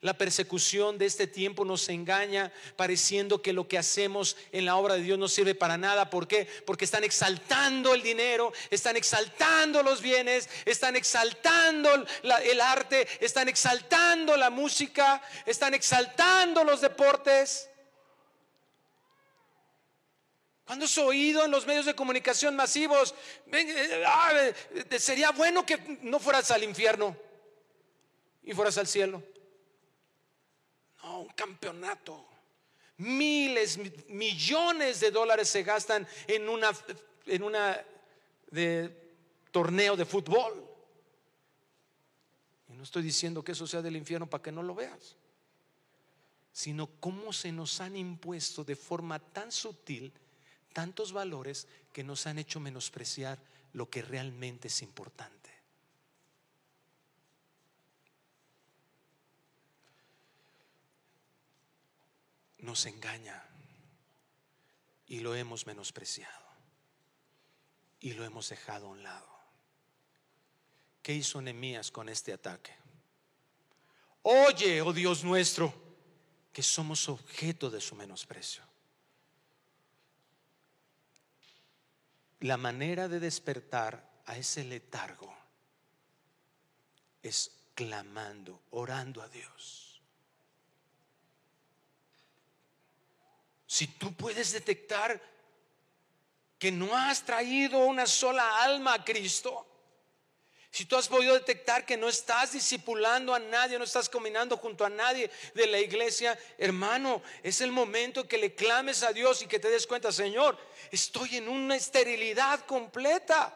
La persecución de este tiempo nos engaña pareciendo que lo que hacemos en la obra de Dios no sirve para nada. ¿Por qué? Porque están exaltando el dinero, están exaltando los bienes, están exaltando el arte, están exaltando la música, están exaltando los deportes. ¿Cuándo has oído en los medios de comunicación masivos? Eh, ah, eh, sería bueno que no fueras al infierno y fueras al cielo un campeonato. Miles, millones de dólares se gastan en una, en una torneo de fútbol. Y no estoy diciendo que eso sea del infierno para que no lo veas, sino cómo se nos han impuesto de forma tan sutil tantos valores que nos han hecho menospreciar lo que realmente es importante. Nos engaña y lo hemos menospreciado y lo hemos dejado a un lado. ¿Qué hizo Nehemías con este ataque? Oye, oh Dios nuestro, que somos objeto de su menosprecio. La manera de despertar a ese letargo es clamando, orando a Dios. Si tú puedes detectar que no has traído una sola alma a Cristo, si tú has podido detectar que no estás discipulando a nadie, no estás combinando junto a nadie de la iglesia, hermano, es el momento que le clames a Dios y que te des cuenta, Señor, estoy en una esterilidad completa.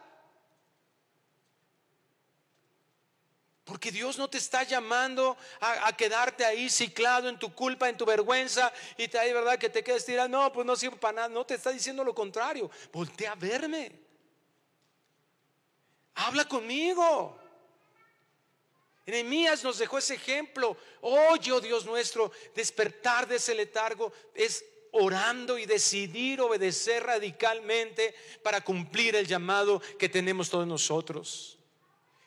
Porque Dios no te está llamando a, quedarte ahí ciclado en tu culpa, en tu vergüenza y te hay verdad que te quedes tirado. No, pues no sirve para nada. No te está diciendo lo contrario. Voltea a verme. Habla conmigo. Enemías nos dejó ese ejemplo. Oye, oh Dios nuestro, despertar de ese letargo es orando y decidir obedecer radicalmente para cumplir el llamado que tenemos todos nosotros.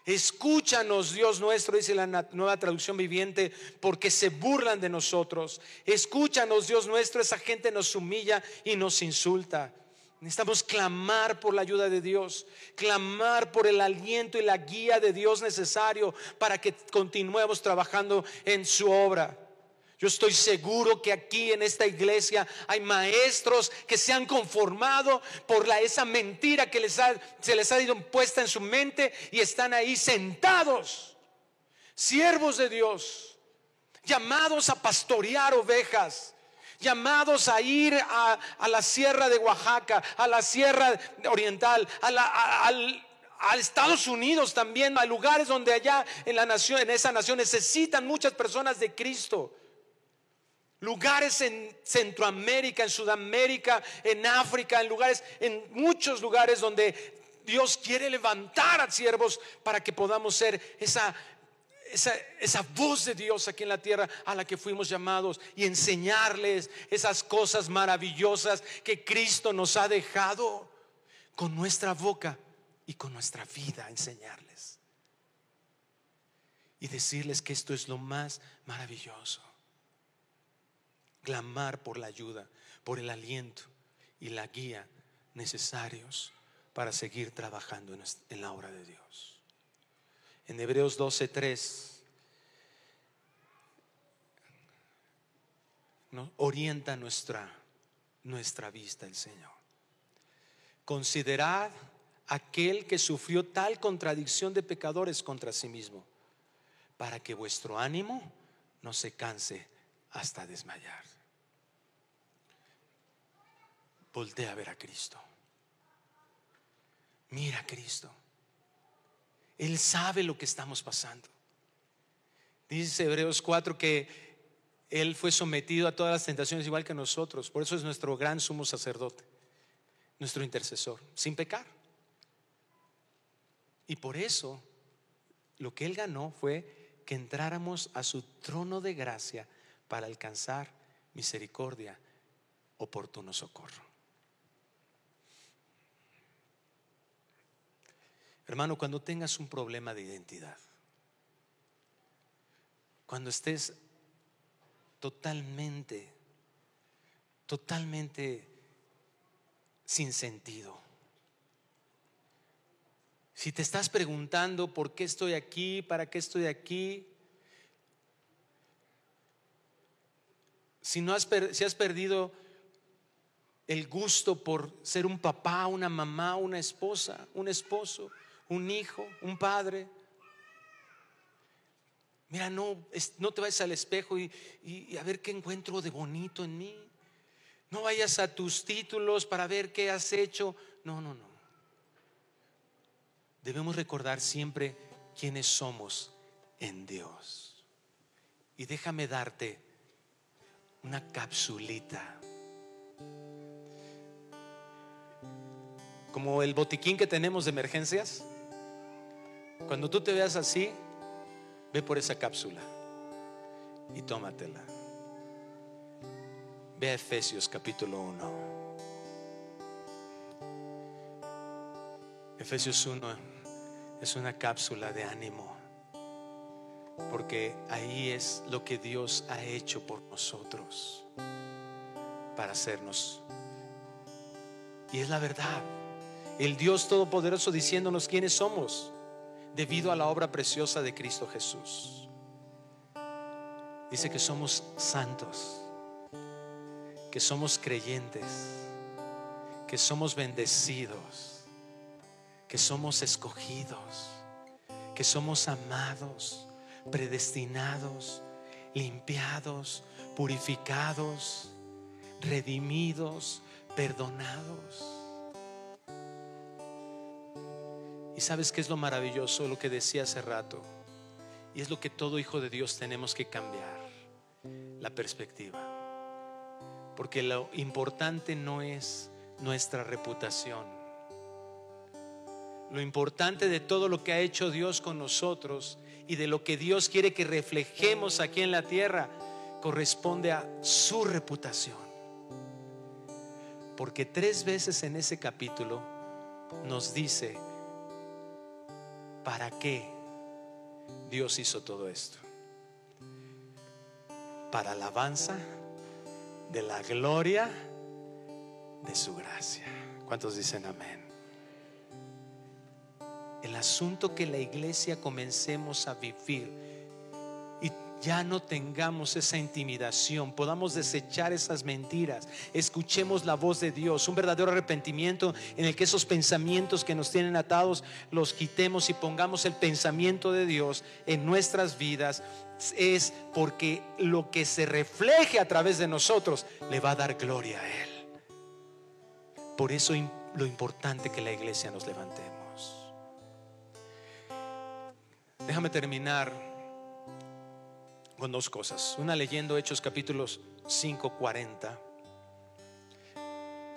Escúchanos, Dios nuestro, dice la nueva traducción viviente, porque se burlan de nosotros. Escúchanos, Dios nuestro, esa gente nos humilla y nos insulta. Necesitamos clamar por la ayuda de Dios, clamar por el aliento y la guía de Dios necesario para que continuemos trabajando en su obra. Yo estoy seguro que aquí en esta iglesia hay maestros que se han conformado por esa mentira que les se les ha ido puesta en su mente y están ahí sentados, siervos de Dios, llamados a pastorear ovejas llamados a ir a, la sierra de Oaxaca, a la sierra oriental, a, Estados Unidos también, a lugares donde allá en la nación, en esa nación necesitan muchas personas de Cristo. Lugares en Centroamérica, en Sudamérica, en África, en lugares, en muchos lugares donde Dios quiere levantar a siervos para que podamos ser esa esa, voz de Dios aquí en la tierra a la que fuimos llamados y enseñarles esas cosas maravillosas que Cristo nos ha dejado con nuestra boca y con nuestra vida enseñarles. Y decirles que esto es lo más maravilloso. Clamar por la ayuda, por el aliento y la guía necesarios para seguir trabajando en la obra de Dios en Hebreos 12:3 nos orienta nuestra, nuestra vista el Señor. Considerad aquel que sufrió tal contradicción de pecadores contra sí mismo, para que vuestro ánimo no se canse hasta desmayar. Voltea a ver a Cristo. Mira a Cristo. Él sabe lo que estamos pasando. Dice Hebreos 4 que Él fue sometido a todas las tentaciones igual que nosotros. Por eso es nuestro gran sumo sacerdote, nuestro intercesor, sin pecar. Y por eso lo que Él ganó fue que entráramos a su trono de gracia para alcanzar misericordia, oportuno socorro. Hermano, cuando tengas un problema de identidad, cuando estés totalmente, totalmente sin sentido, si te estás preguntando por qué estoy aquí, para qué estoy aquí, si, no has, si has perdido el gusto por ser un papá, una mamá, una esposa, un esposo, un hijo, un padre. Mira, no, no te vayas al espejo y, y a ver qué encuentro de bonito en mí. No vayas a tus títulos para ver qué has hecho. No, no, no. Debemos recordar siempre quiénes somos en Dios. Y déjame darte una capsulita. Como el botiquín que tenemos de emergencias. Cuando tú te veas así, ve por esa cápsula y tómatela. Ve a Efesios capítulo 1. Efesios 1 es una cápsula de ánimo, porque ahí es lo que Dios ha hecho por nosotros para hacernos. Y es la verdad. El Dios Todopoderoso diciéndonos quiénes somos debido a la obra preciosa de Cristo Jesús. Dice que somos santos, que somos creyentes, que somos bendecidos, que somos escogidos, que somos amados, predestinados, limpiados, purificados, redimidos, perdonados. Y sabes qué es lo maravilloso, lo que decía hace rato. Y es lo que todo hijo de Dios tenemos que cambiar, la perspectiva. Porque lo importante no es nuestra reputación. Lo importante de todo lo que ha hecho Dios con nosotros y de lo que Dios quiere que reflejemos aquí en la tierra corresponde a su reputación. Porque tres veces en ese capítulo nos dice, ¿Para qué Dios hizo todo esto? Para alabanza de la gloria de su gracia. ¿Cuántos dicen amén? El asunto que la iglesia comencemos a vivir y ya no tengamos esa intimidación, podamos desechar esas mentiras, escuchemos la voz de Dios, un verdadero arrepentimiento en el que esos pensamientos que nos tienen atados los quitemos y pongamos el pensamiento de Dios en nuestras vidas, es porque lo que se refleje a través de nosotros le va a dar gloria a Él. Por eso lo importante que la iglesia nos levantemos. Déjame terminar con dos cosas. Una leyendo Hechos capítulos 5, 40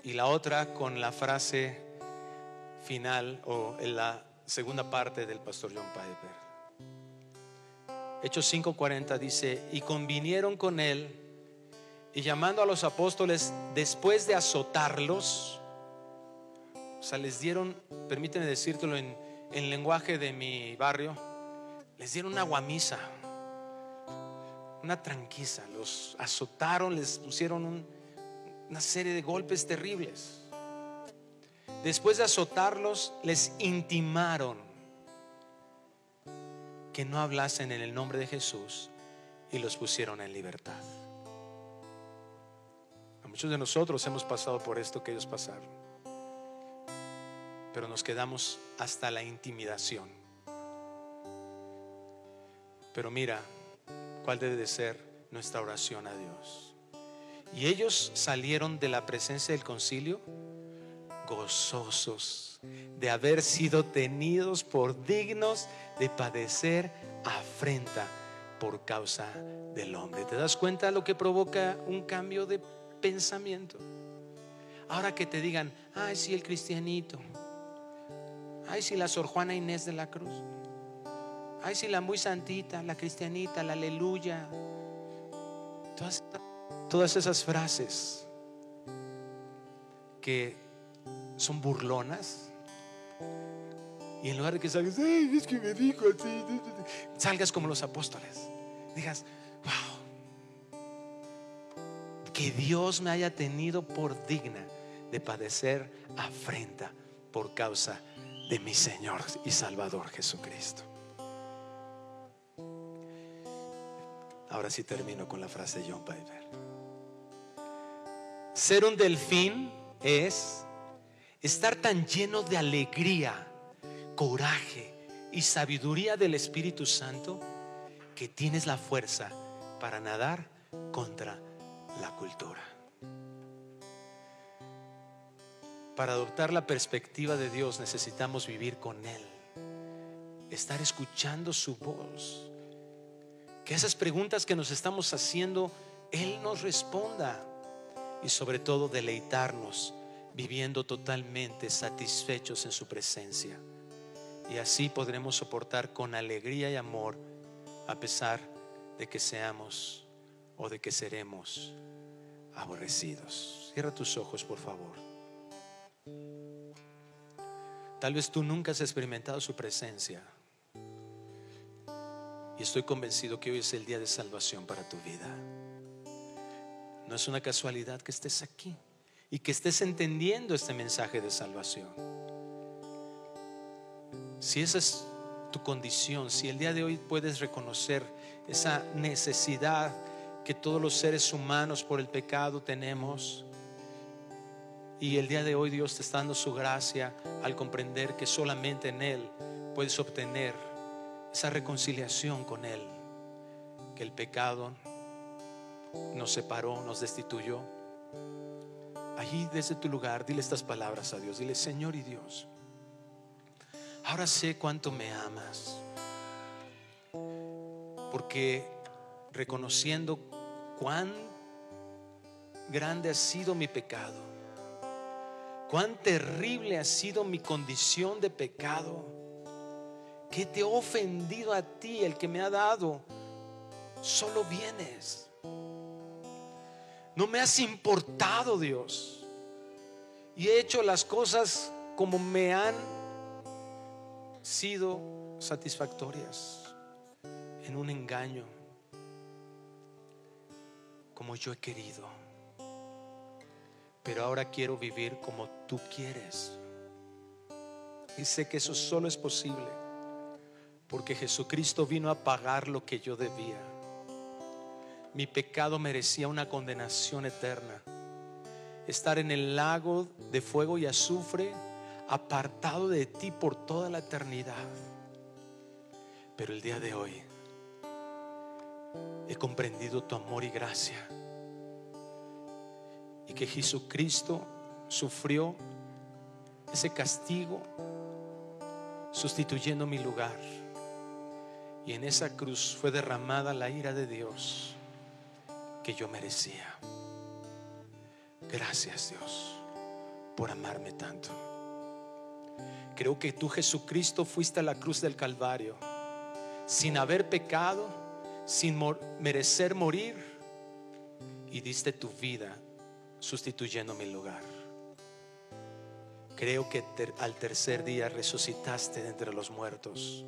y la otra con la frase final o en la segunda parte del pastor John Piper. Hechos 5:40 dice, y convinieron con él y llamando a los apóstoles después de azotarlos, o sea, les dieron, permíteme decírtelo en, en lenguaje de mi barrio, les dieron una guamisa, una tranquiza, los azotaron, les pusieron una serie de golpes terribles. Después de azotarlos, les intimaron que no hablasen en el nombre de Jesús y los pusieron en libertad. A muchos de nosotros hemos pasado por esto que ellos pasaron, pero nos quedamos hasta la intimidación. Pero mira, cuál debe de ser nuestra oración a Dios. Y ellos salieron de la presencia del concilio gozosos de haber sido tenidos por dignos de padecer afrenta por causa del hombre. ¿Te das cuenta lo que provoca un cambio de pensamiento? Ahora que te digan, ay, sí, el cristianito, ay, sí, la Sor Juana Inés de la Cruz. Ay, sí, la muy santita, la cristianita, la aleluya. Todas, esas frases que son burlonas. Y en lugar de que salgas, Ay, es que me dijo así, salgas como los apóstoles. Digas, wow, que Dios me haya tenido por digna de padecer afrenta por causa de mi Señor y Salvador Jesucristo. Ahora sí termino con la frase de John Piper. Ser un delfín es estar tan lleno de alegría, coraje y sabiduría del Espíritu Santo que tienes la fuerza para nadar contra la cultura. Para adoptar la perspectiva de Dios necesitamos vivir con Él, estar escuchando su voz que esas preguntas que nos estamos haciendo, Él nos responda. Y sobre todo deleitarnos viviendo totalmente satisfechos en su presencia. Y así podremos soportar con alegría y amor a pesar de que seamos o de que seremos aborrecidos. Cierra tus ojos, por favor. Tal vez tú nunca has experimentado su presencia. Y estoy convencido que hoy es el día de salvación para tu vida. No es una casualidad que estés aquí y que estés entendiendo este mensaje de salvación. Si esa es tu condición, si el día de hoy puedes reconocer esa necesidad que todos los seres humanos por el pecado tenemos, y el día de hoy Dios te está dando su gracia al comprender que solamente en Él puedes obtener esa reconciliación con Él, que el pecado nos separó, nos destituyó. Allí desde tu lugar, dile estas palabras a Dios, dile Señor y Dios, ahora sé cuánto me amas, porque reconociendo cuán grande ha sido mi pecado, cuán terrible ha sido mi condición de pecado, que te he ofendido a ti, el que me ha dado, solo vienes. No me has importado, Dios. Y he hecho las cosas como me han sido satisfactorias en un engaño, como yo he querido. pero ahora quiero vivir como tú quieres. Y sé que eso solo es posible porque Jesucristo vino a pagar lo que yo debía. Mi pecado merecía una condenación eterna. Estar en el lago de fuego y azufre, apartado de ti por toda la eternidad. Pero el día de hoy he comprendido tu amor y gracia. Y que Jesucristo sufrió ese castigo sustituyendo mi lugar. Y en esa cruz fue derramada la ira de Dios que yo merecía. Gracias Dios por amarme tanto. Creo que tú Jesucristo fuiste a la cruz del Calvario sin haber pecado, sin merecer morir y diste tu vida sustituyendo mi lugar. Creo que al tercer día resucitaste de entre los muertos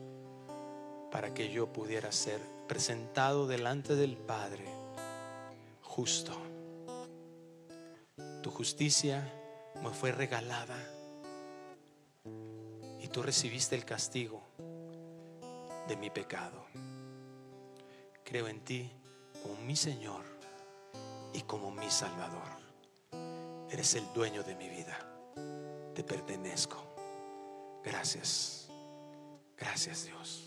para que yo pudiera ser presentado delante del Padre justo. Tu justicia me fue regalada y tú recibiste el castigo de mi pecado. Creo en ti como mi Señor y como mi Salvador. Eres el dueño de mi vida te pertenezco. Gracias. Gracias Dios.